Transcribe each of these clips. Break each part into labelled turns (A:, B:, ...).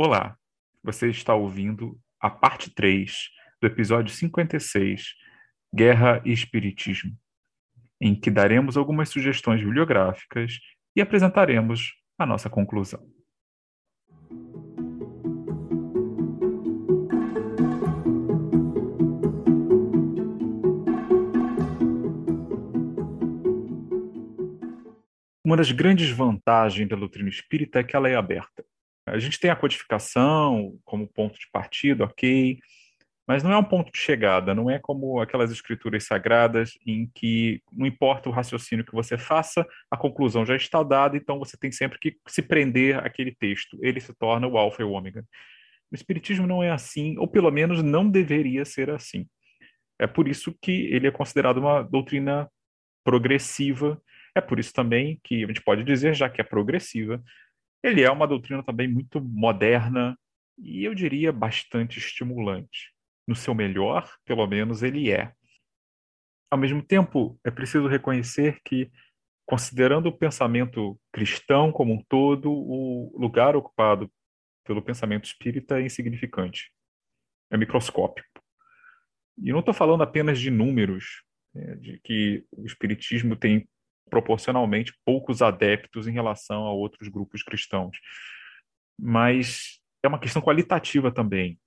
A: Olá, você está ouvindo a parte 3 do episódio 56, Guerra e Espiritismo, em que daremos algumas sugestões bibliográficas e apresentaremos a nossa conclusão. Uma das grandes vantagens da doutrina espírita é que ela é aberta. A gente tem a codificação como ponto de partida, ok, mas não é um ponto de chegada, não é como aquelas escrituras sagradas em que não importa o raciocínio que você faça, a conclusão já está dada, então você tem sempre que se prender àquele texto, ele se torna o alfa e o ômega. O espiritismo não é assim, ou pelo menos não deveria ser assim. É por isso que ele é considerado uma doutrina progressiva, é por isso também que a gente pode dizer, já que é progressiva, ele é uma doutrina também muito moderna e eu diria bastante estimulante. No seu melhor, pelo menos ele é. Ao mesmo tempo, é preciso reconhecer que, considerando o pensamento cristão como um todo, o lugar ocupado pelo pensamento espírita é insignificante, é microscópico. E não estou falando apenas de números, né, de que o espiritismo tem proporcionalmente poucos adeptos em relação a outros grupos cristãos. Mas é uma questão qualitativa também.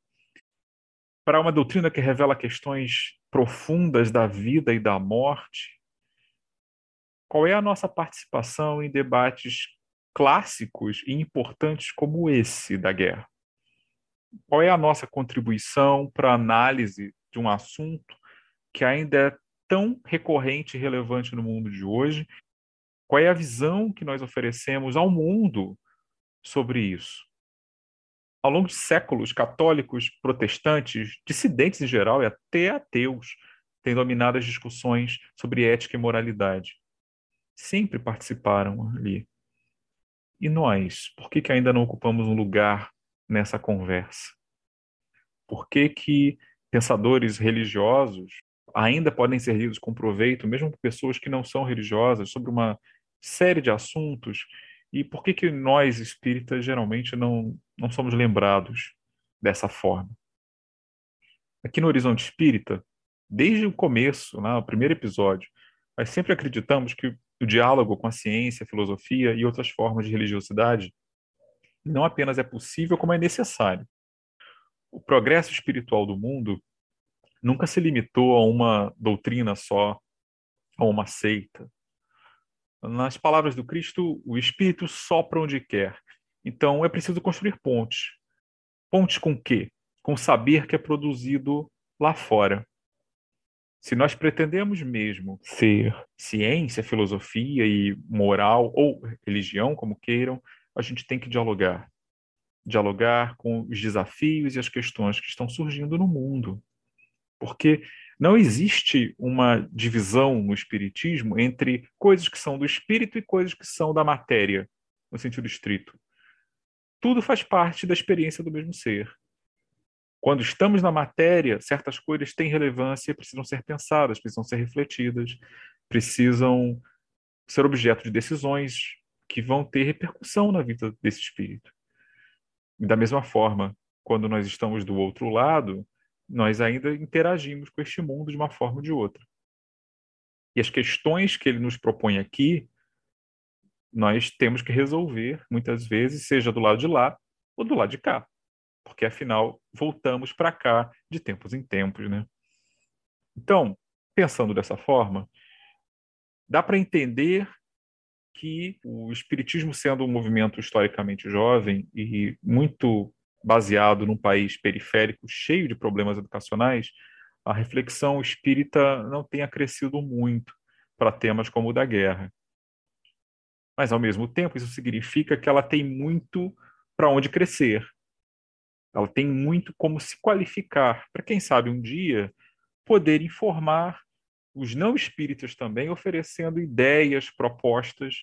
A: Para uma doutrina que revela questões profundas da vida e da morte, qual é a nossa participação em debates clássicos e importantes como esse da guerra? Qual é a nossa contribuição para a análise de um assunto que ainda é tão recorrente e relevante no mundo de hoje? Qual é a visão que nós oferecemos ao mundo sobre isso? Ao longo de séculos, católicos, protestantes, dissidentes em geral e até ateus têm dominado as discussões sobre ética e moralidade. Sempre participaram ali. E nós, por que, que ainda não ocupamos um lugar nessa conversa? Por que, que pensadores religiosos ainda podem ser lidos com proveito, mesmo por pessoas que não são religiosas, sobre uma série de assuntos. E por que, que nós, espíritas, geralmente não, não somos lembrados dessa forma? Aqui no Horizonte Espírita, desde o começo, né, o primeiro episódio, nós sempre acreditamos que o diálogo com a ciência, a filosofia e outras formas de religiosidade não apenas é possível, como é necessário. O progresso espiritual do mundo nunca se limitou a uma doutrina só, a uma seita. Nas palavras do Cristo, o Espírito sopra onde quer. Então é preciso construir pontes. Pontes com quê? Com saber que é produzido lá fora. Se nós pretendemos mesmo ser ciência, filosofia e moral, ou religião, como queiram, a gente tem que dialogar. Dialogar com os desafios e as questões que estão surgindo no mundo. Porque não existe uma divisão no espiritismo entre coisas que são do espírito e coisas que são da matéria, no sentido estrito. Tudo faz parte da experiência do mesmo ser. Quando estamos na matéria, certas coisas têm relevância, precisam ser pensadas, precisam ser refletidas, precisam ser objeto de decisões que vão ter repercussão na vida desse espírito. E da mesma forma, quando nós estamos do outro lado, nós ainda interagimos com este mundo de uma forma ou de outra. E as questões que ele nos propõe aqui, nós temos que resolver, muitas vezes, seja do lado de lá ou do lado de cá. Porque, afinal, voltamos para cá de tempos em tempos. Né? Então, pensando dessa forma, dá para entender que o Espiritismo, sendo um movimento historicamente jovem e muito baseado num país periférico cheio de problemas educacionais, a reflexão espírita não tenha crescido muito para temas como o da guerra. Mas, ao mesmo tempo, isso significa que ela tem muito para onde crescer. Ela tem muito como se qualificar, para quem sabe um dia poder informar os não espíritas também, oferecendo ideias, propostas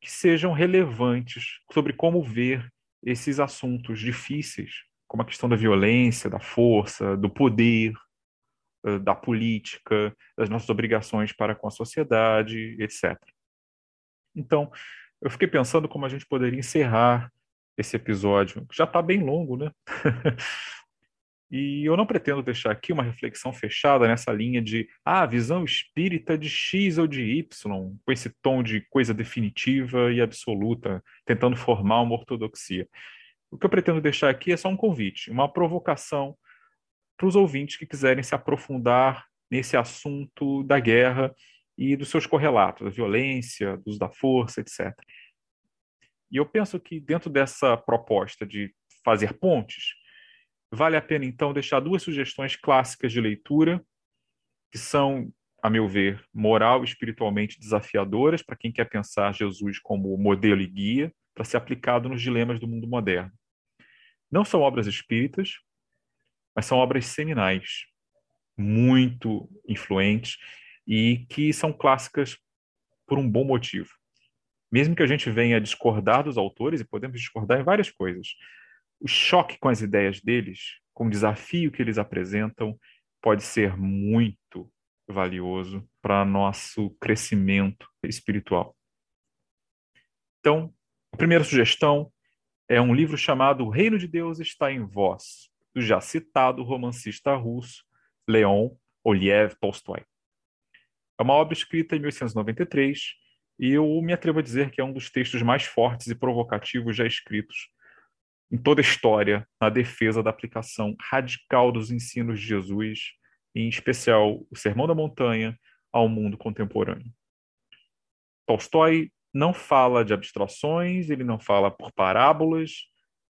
A: que sejam relevantes sobre como ver esses assuntos difíceis, como a questão da violência, da força, do poder, eh, da política, das nossas obrigações para com a sociedade, etc. Então, eu fiquei pensando como a gente poderia encerrar esse episódio, que já está bem longo, né? e eu não pretendo deixar aqui uma reflexão fechada nessa linha de ah, visão espírita de X ou de Y, com esse tom de coisa definitiva e absoluta, tentando formar uma ortodoxia. O que eu pretendo deixar aqui é só um convite, uma provocação para os ouvintes que quiserem se aprofundar nesse assunto da guerra e dos seus correlatos, da violência, do uso da força, etc. E eu penso que dentro dessa proposta de fazer pontes, vale a pena então deixar duas sugestões clássicas de leitura, que são, a meu ver, moral e espiritualmente desafiadoras para quem quer pensar Jesus como modelo e guia para ser aplicado nos dilemas do mundo moderno. Não são obras espíritas, mas são obras seminais, muito influentes e que são clássicas por um bom motivo. Mesmo que a gente venha discordar dos autores, e podemos discordar em várias coisas, o choque com as ideias deles, com o desafio que eles apresentam, pode ser muito valioso para nosso crescimento espiritual. Então, a primeira sugestão é um livro chamado O Reino de Deus está em Vós, do já citado romancista russo Leon Oliev Tolstói. É uma obra escrita em 1893 e eu me atrevo a dizer que é um dos textos mais fortes e provocativos já escritos em toda a história na defesa da aplicação radical dos ensinos de Jesus, em especial o Sermão da Montanha, ao mundo contemporâneo. Tolstói não fala de abstrações, ele não fala por parábolas,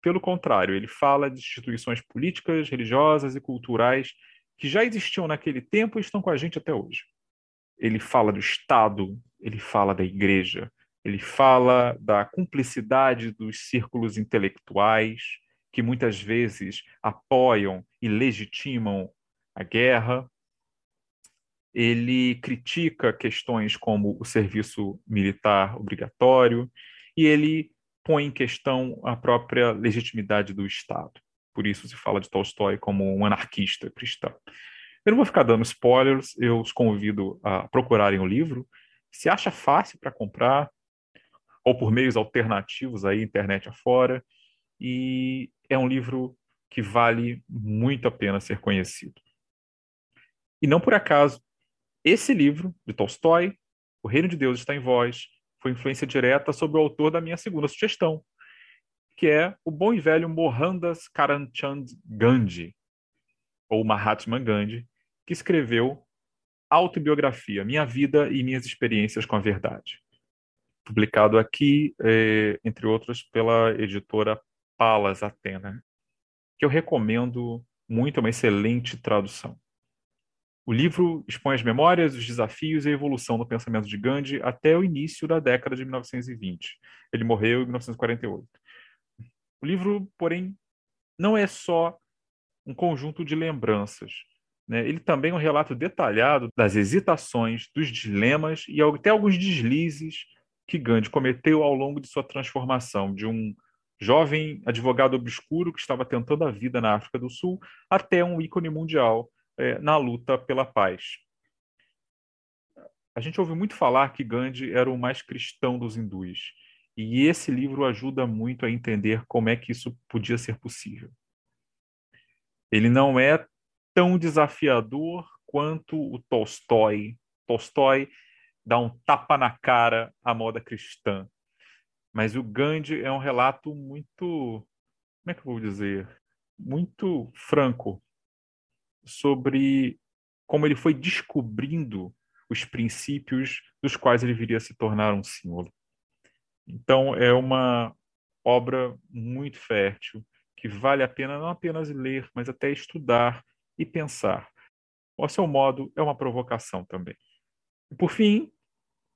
A: pelo contrário, ele fala de instituições políticas, religiosas e culturais que já existiam naquele tempo e estão com a gente até hoje. Ele fala do Estado, ele fala da igreja, ele fala da cumplicidade dos círculos intelectuais, que muitas vezes apoiam e legitimam a guerra. Ele critica questões como o serviço militar obrigatório e ele põe em questão a própria legitimidade do Estado. Por isso se fala de Tolstói como um anarquista cristão. Eu não vou ficar dando spoilers, eu os convido a procurarem o livro. Se acha fácil para comprar, ou por meios alternativos aí, internet afora, e é um livro que vale muito a pena ser conhecido. E não por acaso, esse livro, de Tolstói, O Reino de Deus está em Vós, foi influência direta sobre o autor da minha segunda sugestão, que é o bom e velho Mohandas Karamchand Gandhi, ou Mahatma Gandhi, que escreveu Autobiografia, Minha Vida e Minhas Experiências com a Verdade. Publicado aqui, eh, entre outros, pela editora Palas Atena, que eu recomendo muito, é uma excelente tradução. O livro expõe as memórias, os desafios e a evolução do pensamento de Gandhi até o início da década de 1920. Ele morreu em 1948. O livro, porém, não é só um conjunto de lembranças. Né? Ele também é um relato detalhado das hesitações, dos dilemas e até alguns deslizes que Gandhi cometeu ao longo de sua transformação de um jovem advogado obscuro que estava tentando a vida na África do Sul até um ícone mundial é, na luta pela paz. A gente ouve muito falar que Gandhi era o mais cristão dos hindus. E esse livro ajuda muito a entender como é que isso podia ser possível. Ele não é tão desafiador quanto o Tolstói. Tolstói dá um tapa na cara à moda cristã. Mas o Gandhi é um relato muito, como é que eu vou dizer, muito franco sobre como ele foi descobrindo os princípios dos quais ele viria a se tornar um símbolo. Então, é uma obra muito fértil, que vale a pena não apenas ler, mas até estudar e pensar. Ao seu modo, é uma provocação também. Por fim,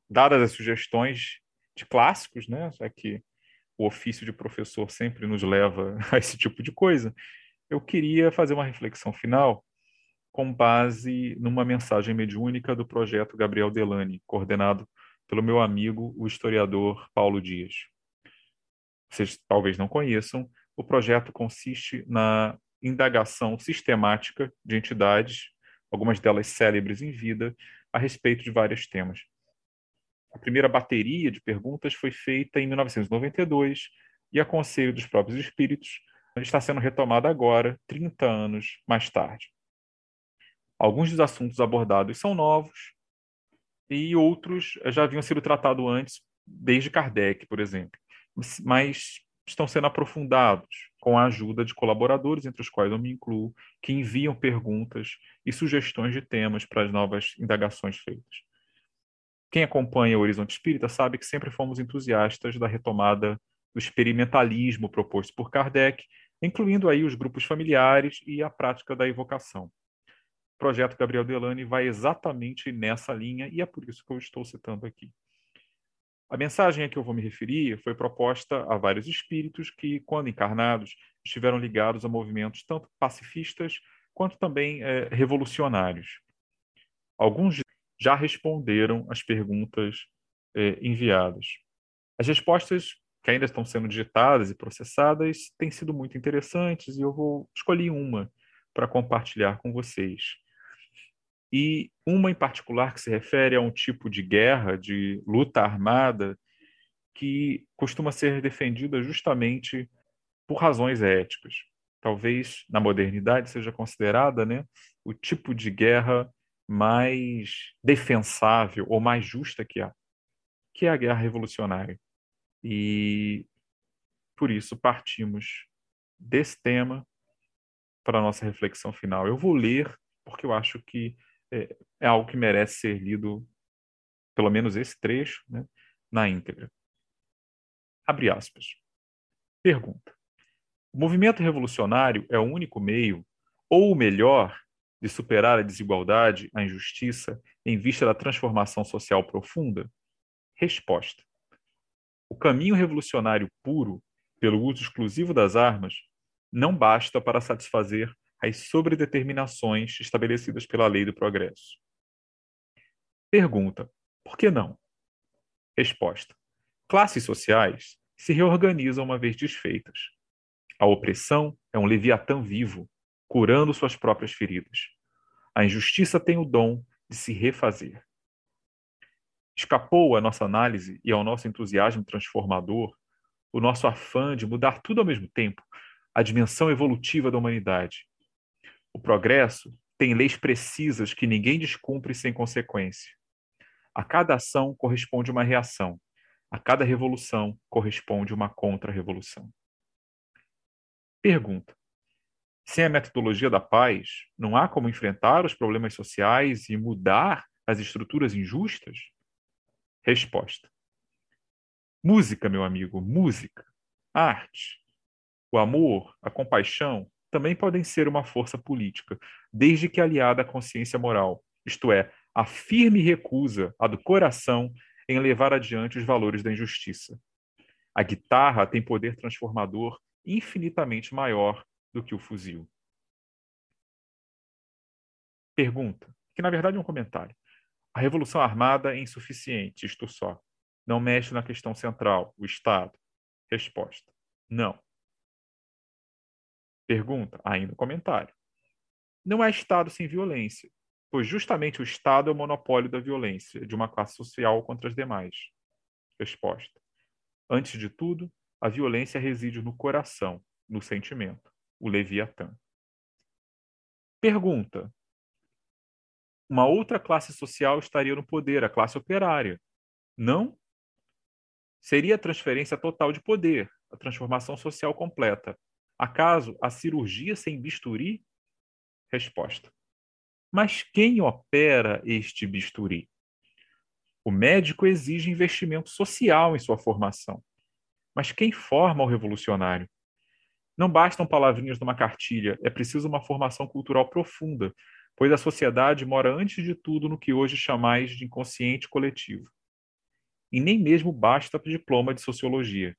A: dadas as sugestões de clássicos, né, já que o ofício de professor sempre nos leva a esse tipo de coisa, eu queria fazer uma reflexão final com base numa mensagem mediúnica do projeto Gabriel Delane, coordenado pelo meu amigo, o historiador Paulo Dias. Vocês talvez não conheçam, o projeto consiste na indagação sistemática de entidades, algumas delas célebres em vida, a respeito de vários temas. A primeira bateria de perguntas foi feita em 1992, e a conselho dos próprios espíritos, está sendo retomada agora, 30 anos mais tarde. Alguns dos assuntos abordados são novos e outros já haviam sido tratados antes, desde Kardec, por exemplo, mas estão sendo aprofundados com a ajuda de colaboradores, entre os quais eu me incluo, que enviam perguntas e sugestões de temas para as novas indagações feitas. Quem acompanha o Horizonte Espírita sabe que sempre fomos entusiastas da retomada do experimentalismo proposto por Kardec, incluindo aí os grupos familiares e a prática da evocação. O projeto Gabriel Delane vai exatamente nessa linha e é por isso que eu estou citando aqui. A mensagem a que eu vou me referir foi proposta a vários espíritos que, quando encarnados, estiveram ligados a movimentos tanto pacifistas quanto também é, revolucionários. Alguns já responderam às perguntas é, enviadas. As respostas que ainda estão sendo digitadas e processadas têm sido muito interessantes e eu vou escolher uma para compartilhar com vocês. E uma em particular que se refere a um tipo de guerra, de luta armada, que costuma ser defendida justamente por razões éticas. Talvez na modernidade seja considerada né, o tipo de guerra mais defensável ou mais justa que há, que é a guerra revolucionária. E por isso partimos desse tema para a nossa reflexão final. Eu vou ler, porque eu acho que é, é algo que merece ser lido, pelo menos esse trecho, né, na íntegra. Abre aspas. Pergunta. O movimento revolucionário é o único meio, ou o melhor, de superar a desigualdade, a injustiça, em vista da transformação social profunda? Resposta. O caminho revolucionário puro, pelo uso exclusivo das armas, não basta para satisfazer as sobredeterminações estabelecidas pela lei do progresso. Pergunta: por que não? Resposta: classes sociais se reorganizam uma vez desfeitas. A opressão é um leviatã vivo, curando suas próprias feridas. A injustiça tem o dom de se refazer. Escapou à nossa análise e ao nosso entusiasmo transformador o nosso afã de mudar tudo ao mesmo tempo, a dimensão evolutiva da humanidade, o progresso tem leis precisas que ninguém descumpre sem consequência. A cada ação corresponde uma reação. A cada revolução corresponde uma contra-revolução. Pergunta: sem a metodologia da paz, não há como enfrentar os problemas sociais e mudar as estruturas injustas? Resposta: Música, meu amigo, música, arte, o amor, a compaixão, também podem ser uma força política, desde que aliada à consciência moral, isto é, a firme recusa, a do coração, em levar adiante os valores da injustiça. A guitarra tem poder transformador infinitamente maior do que o fuzil. Pergunta, que na verdade é um comentário. A revolução armada é insuficiente, isto só. Não mexe na questão central, o Estado. Resposta: não. Pergunta, ainda comentário. Não há Estado sem violência, pois justamente o Estado é o monopólio da violência de uma classe social contra as demais. Resposta. Antes de tudo, a violência reside no coração, no sentimento, o Leviatã. Pergunta. Uma outra classe social estaria no poder, a classe operária. Não? Seria a transferência total de poder, a transformação social completa, Acaso a cirurgia sem bisturi? Resposta. Mas quem opera este bisturi? O médico exige investimento social em sua formação. Mas quem forma o revolucionário? Não bastam palavrinhas numa cartilha, é preciso uma formação cultural profunda, pois a sociedade mora antes de tudo no que hoje chamais de inconsciente coletivo. E nem mesmo basta diploma de sociologia.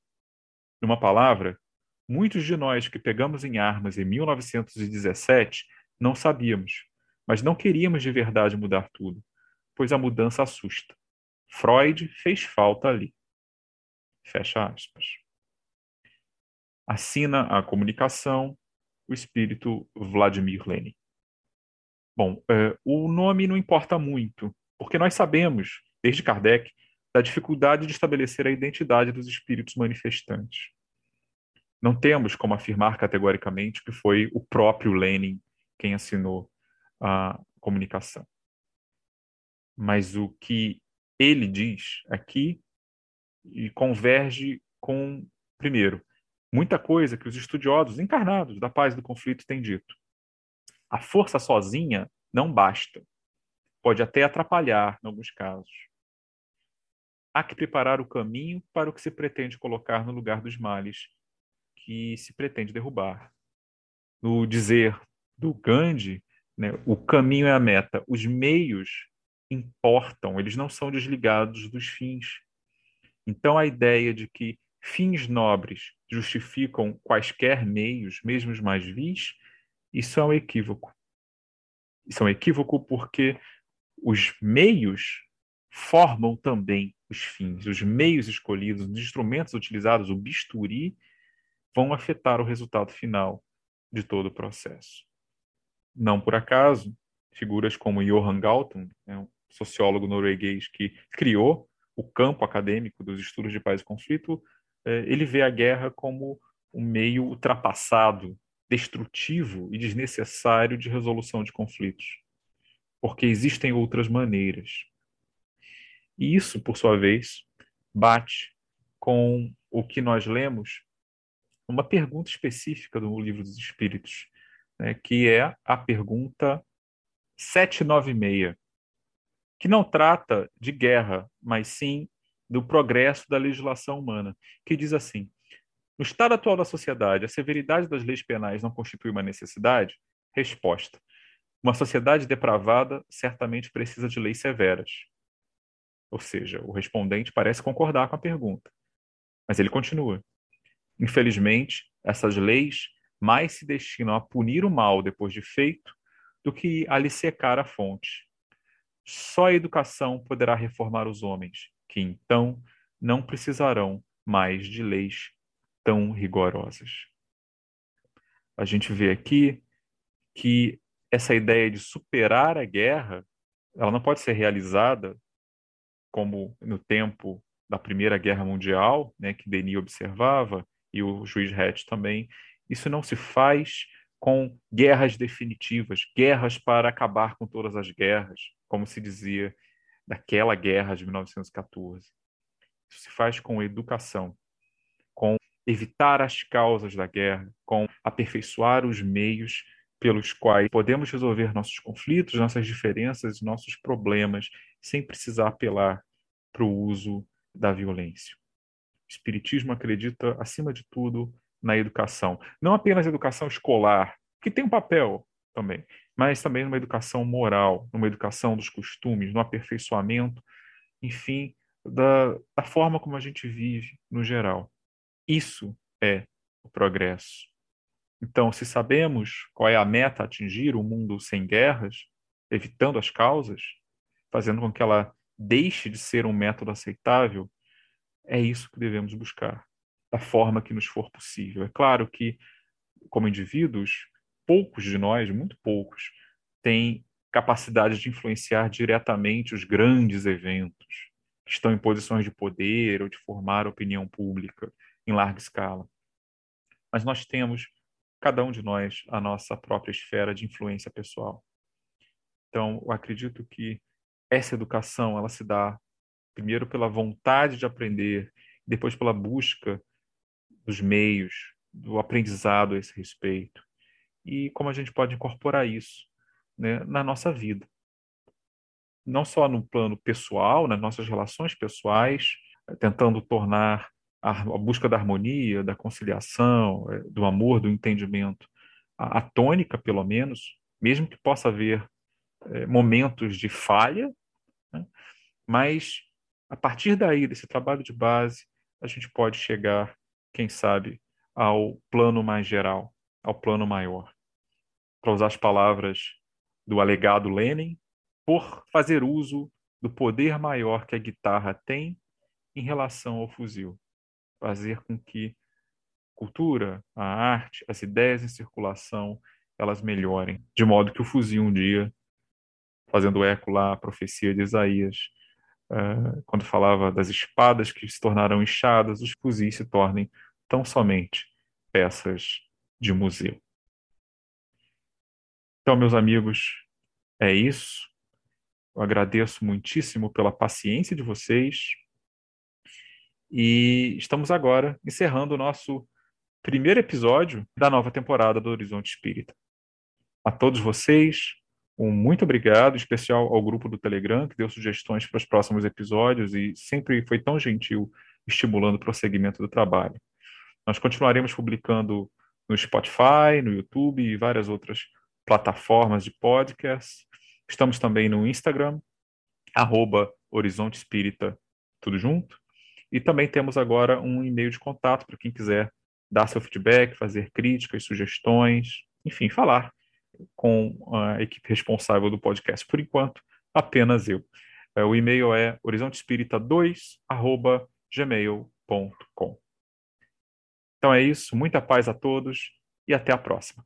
A: Numa palavra, Muitos de nós que pegamos em armas em 1917 não sabíamos, mas não queríamos de verdade mudar tudo, pois a mudança assusta. Freud fez falta ali. Fecha aspas. Assina a comunicação o espírito Vladimir Lenin. Bom, é, o nome não importa muito, porque nós sabemos, desde Kardec, da dificuldade de estabelecer a identidade dos espíritos manifestantes. não temos como afirmar categoricamente que foi o próprio Lenin quem assinou a comunicação. Mas o que ele diz aqui e converge com, primeiro, muita coisa que os estudiosos encarnados da paz e do conflito têm dito. A força sozinha não basta. Pode até atrapalhar em alguns casos. Há que preparar o caminho para o que se pretende colocar no lugar dos males que se pretende derrubar. No dizer do Gandhi, né, o caminho é a meta, os meios importam, eles não são desligados dos fins. Então, a ideia de que fins nobres justificam quaisquer meios, mesmo os mais vis, isso é um equívoco. Isso é um equívoco porque os meios formam também os fins. Os meios escolhidos, os instrumentos utilizados, o bisturi, vão afetar o resultado final de todo o processo. Não por acaso, figuras como Johan Galtung, né, um sociólogo norueguês que criou o campo acadêmico dos estudos de paz e conflito, ele vê a guerra como um meio ultrapassado, destrutivo e desnecessário de resolução de conflitos, porque existem outras maneiras. E isso, por sua vez, bate com o que nós lemos, uma pergunta específica do Livro dos Espíritos, né, que é a pergunta 796, que não trata de guerra, mas sim do progresso da legislação humana, que diz assim: no estado atual da sociedade, a severidade das leis penais não constitui uma necessidade? Resposta: uma sociedade depravada certamente precisa de leis severas. Ou seja, o respondente parece concordar com a pergunta. Mas ele continua: infelizmente, essas leis mais se destinam a punir o mal depois de feito do que a lhe secar a fonte. Só a educação poderá reformar os homens, que então não precisarão mais de leis tão rigorosas. A gente vê aqui que essa ideia de superar a guerra, ela não pode ser realizada como no tempo da Primeira Guerra Mundial, né, que Denis observava e o juiz Hatch também. Isso não se faz com guerras definitivas, guerras para acabar com todas as guerras, como se dizia daquela guerra de 1914. Isso se faz com educação, com evitar as causas da guerra, com aperfeiçoar os meios pelos quais podemos resolver nossos conflitos, nossas diferenças, nossos problemas, sem precisar apelar para o uso da violência. O Espiritismo acredita, acima de tudo, na educação. Não apenas educação escolar, que tem um papel também, mas também numa educação moral, numa educação dos costumes, no aperfeiçoamento, enfim, da, da forma como a gente vive no geral. Isso é o progresso. Então, se sabemos qual é a meta a atingir, um mundo sem guerras, evitando as causas, fazendo com que ela deixe de ser um método aceitável, é isso que devemos buscar, da forma que nos for possível. É claro que, como indivíduos, poucos de nós, muito poucos, têm capacidade de influenciar diretamente os grandes eventos que estão em posições de poder ou de formar opinião pública em larga escala. Mas nós temos, cada um de nós, a nossa própria esfera de influência pessoal. Então, eu acredito que essa educação ela se dá primeiro pela vontade de aprender, depois pela busca dos meios, do aprendizado a esse respeito. E como a gente pode incorporar isso né, na nossa vida. Não só no plano pessoal, nas nossas relações pessoais, tentando tornar a, busca da harmonia, da conciliação, é, do amor, do entendimento, a, a tônica, pelo menos, mesmo que possa haver é, momentos de falha, né? mas a partir daí, desse trabalho de base, a gente pode chegar, quem sabe, ao plano mais geral, ao plano maior. Para usar as palavras do alegado Lenin, por fazer uso do poder maior que a guitarra tem em relação ao fuzil fazer com que a cultura, a arte, as ideias em circulação, elas melhorem, de modo que o fuzil um dia, fazendo eco lá à profecia de Isaías, uh, quando falava das espadas que se tornarão inchadas, os fuzis se tornem tão somente peças de museu. Então, meus amigos, é isso. Eu agradeço muitíssimo pela paciência de vocês. E estamos agora encerrando o nosso primeiro episódio da nova temporada do Horizonte Espírita. A todos vocês, um muito obrigado, em especial ao grupo do Telegram, que deu sugestões para os próximos episódios e sempre foi tão gentil estimulando o prosseguimento do trabalho. Nós continuaremos publicando no Spotify, no YouTube e várias outras plataformas de podcast. Estamos também no Instagram, arroba Horizonte Espírita, tudo junto. E também temos agora um e-mail de contato para quem quiser dar seu feedback, fazer críticas, sugestões, enfim, falar com a equipe responsável do podcast. Por enquanto, apenas eu. É, o e-mail é horizontespírita2@gmail.com. Então é isso, muita paz a todos e até a próxima.